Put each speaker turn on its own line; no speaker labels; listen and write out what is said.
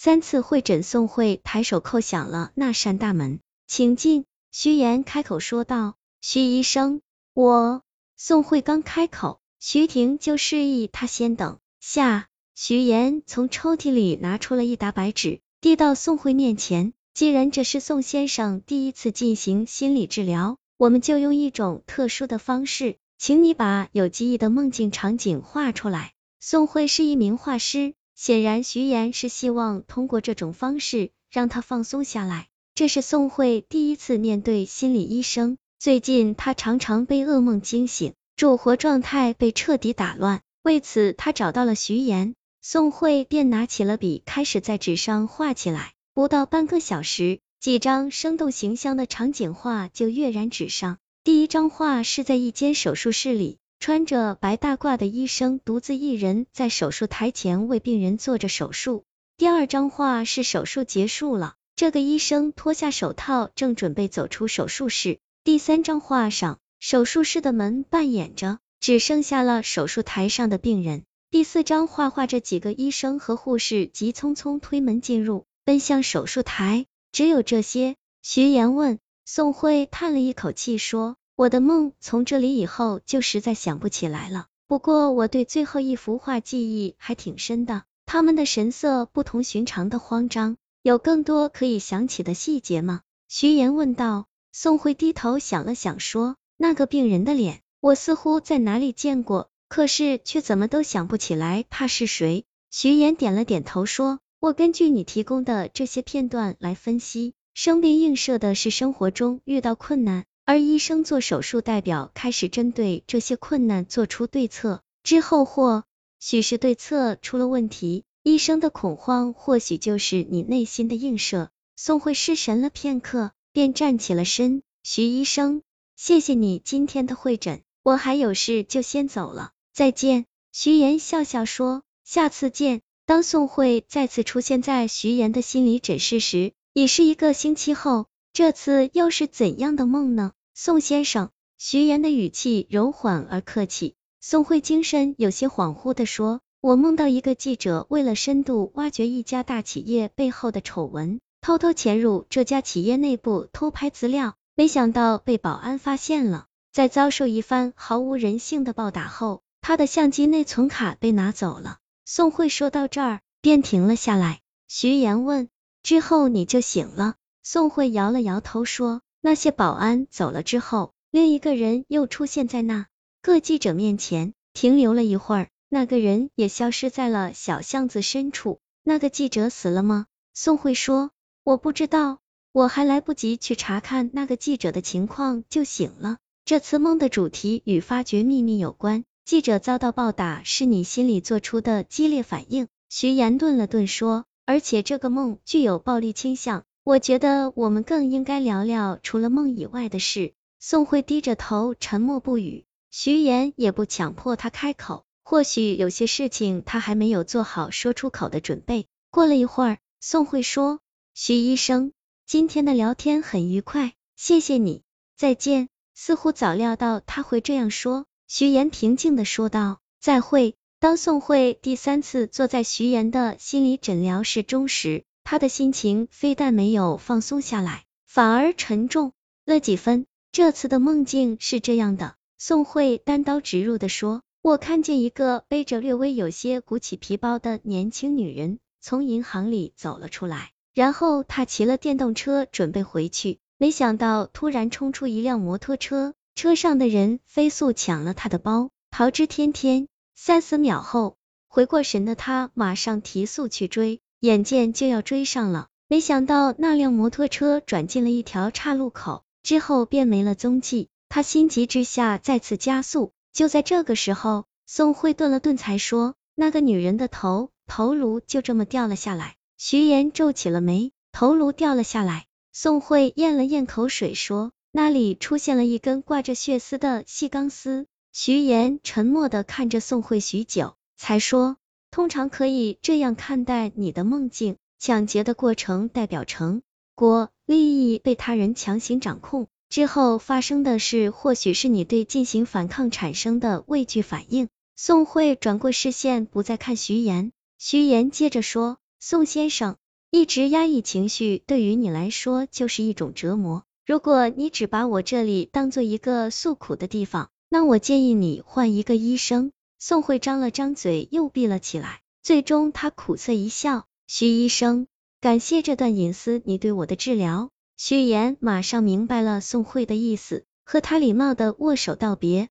三次会诊，宋慧抬手叩响了那扇大门，请进。徐岩开口说道：“徐医生，我……”宋慧刚开口，徐婷就示意他先等下。徐岩从抽屉里拿出了一沓白纸，递到宋慧面前。既然这是宋先生第一次进行心理治疗，我们就用一种特殊的方式，请你把有记忆的梦境场景画出来。宋慧是一名画师，显然徐岩是希望通过这种方式让他放松下来。这是宋慧第一次面对心理医生。最近他常常被噩梦惊醒，助活状态被彻底打乱。为此，他找到了徐岩，宋慧便拿起了笔，开始在纸上画起来。不到半个小时，几张生动形象的场景画就跃然纸上。第一张画是在一间手术室里，穿着白大褂的医生独自一人在手术台前为病人做着手术。第二张画是手术结束了，这个医生脱下手套，正准备走出手术室。第三张画上，手术室的门半掩着，只剩下了手术台上的病人。第四张画画着几个医生和护士急匆匆推门进入，奔向手术台。只有这些。徐岩问宋慧，叹了一口气说：“我的梦从这里以后就实在想不起来了。不过我对最后一幅画记忆还挺深的，他们的神色不同寻常的慌张。有更多可以想起的细节吗？”徐岩问道。宋慧低头想了想，说：“那个病人的脸，我似乎在哪里见过，可是却怎么都想不起来他是谁。”徐岩点了点头，说：“我根据你提供的这些片段来分析，生病映射的是生活中遇到困难，而医生做手术代表开始针对这些困难做出对策，之后或许是对策出了问题，医生的恐慌或许就是你内心的映射。”宋慧失神了片刻。便站起了身，徐医生，谢谢你今天的会诊，我还有事就先走了，再见。徐岩笑笑说，下次见。当宋慧再次出现在徐岩的心理诊室时，已是一个星期后，这次又是怎样的梦呢？宋先生，徐岩的语气柔缓而客气。宋慧精神有些恍惚的说，我梦到一个记者为了深度挖掘一家大企业背后的丑闻。偷偷潜入这家企业内部偷拍资料，没想到被保安发现了。在遭受一番毫无人性的暴打后，他的相机内存卡被拿走了。宋慧说到这儿，便停了下来。徐岩问：“之后你就醒了？”宋慧摇了摇头说：“那些保安走了之后，另一个人又出现在那个记者面前，停留了一会儿，那个人也消失在了小巷子深处。那个记者死了吗？”宋慧说。我不知道，我还来不及去查看那个记者的情况就醒了。这次梦的主题与发掘秘密有关，记者遭到暴打是你心里做出的激烈反应。徐岩顿了顿说，而且这个梦具有暴力倾向。我觉得我们更应该聊聊除了梦以外的事。宋慧低着头沉默不语，徐岩也不强迫他开口，或许有些事情他还没有做好说出口的准备。过了一会儿，宋慧说。徐医生，今天的聊天很愉快，谢谢你，再见。似乎早料到他会这样说，徐岩平静的说道，再会。当宋慧第三次坐在徐岩的心理诊疗室中时，他的心情非但没有放松下来，反而沉重了几分。这次的梦境是这样的，宋慧单刀直入的说，我看见一个背着略微有些鼓起皮包的年轻女人从银行里走了出来。然后他骑了电动车准备回去，没想到突然冲出一辆摩托车，车上的人飞速抢了他的包，逃之天天。三四秒后，回过神的他马上提速去追，眼见就要追上了，没想到那辆摩托车转进了一条岔路口，之后便没了踪迹。他心急之下再次加速，就在这个时候，宋慧顿了顿才说：“那个女人的头头颅就这么掉了下来。”徐岩皱起了眉，头颅掉了下来。宋慧咽了咽口水，说：“那里出现了一根挂着血丝的细钢丝。”徐岩沉默的看着宋慧许久，才说：“通常可以这样看待你的梦境，抢劫的过程代表成果，利益被他人强行掌控之后发生的事，或许是你对进行反抗产生的畏惧反应。”宋慧转过视线，不再看徐岩。徐岩接着说。宋先生，一直压抑情绪对于你来说就是一种折磨。如果你只把我这里当做一个诉苦的地方，那我建议你换一个医生。宋慧张了张嘴，又闭了起来。最终，他苦涩一笑：“徐医生，感谢这段隐私你对我的治疗。”徐岩马上明白了宋慧的意思，和他礼貌的握手道别。